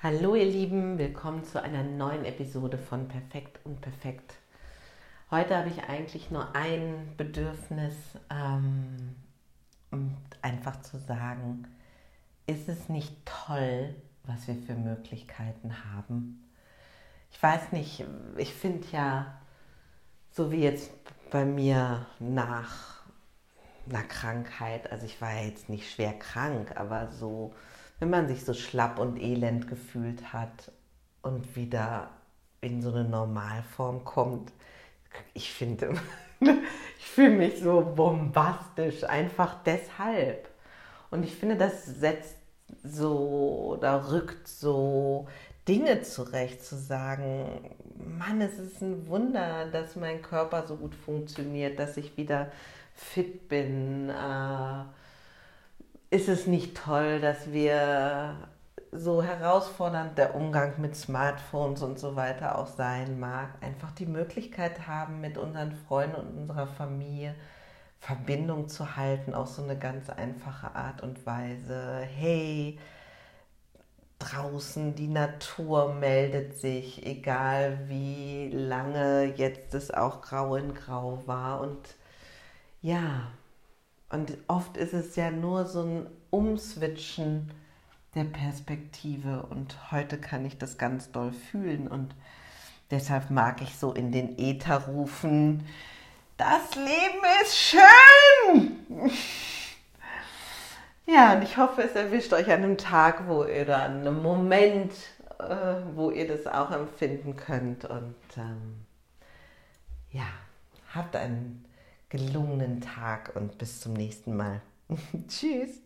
Hallo ihr Lieben, willkommen zu einer neuen Episode von Perfekt und Perfekt. Heute habe ich eigentlich nur ein Bedürfnis, ähm, um einfach zu sagen, ist es nicht toll, was wir für Möglichkeiten haben? Ich weiß nicht, ich finde ja, so wie jetzt bei mir nach einer Krankheit, also ich war jetzt nicht schwer krank, aber so wenn man sich so schlapp und elend gefühlt hat und wieder in so eine Normalform kommt. Ich finde, ich fühle mich so bombastisch, einfach deshalb. Und ich finde, das setzt so oder rückt so Dinge zurecht, zu sagen, Mann, es ist ein Wunder, dass mein Körper so gut funktioniert, dass ich wieder fit bin. Äh, ist es nicht toll, dass wir so herausfordernd der Umgang mit Smartphones und so weiter auch sein mag, einfach die Möglichkeit haben, mit unseren Freunden und unserer Familie Verbindung zu halten, auf so eine ganz einfache Art und Weise. Hey, draußen die Natur meldet sich, egal wie lange jetzt es auch grau in grau war. Und ja, und oft ist es ja nur so ein Umswitchen der Perspektive. Und heute kann ich das ganz doll fühlen. Und deshalb mag ich so in den Äther rufen, das Leben ist schön! Ja, und ich hoffe, es erwischt euch an einem Tag, wo ihr dann einen Moment, äh, wo ihr das auch empfinden könnt. Und ähm, ja, habt einen gelungenen Tag und bis zum nächsten Mal. Tschüss.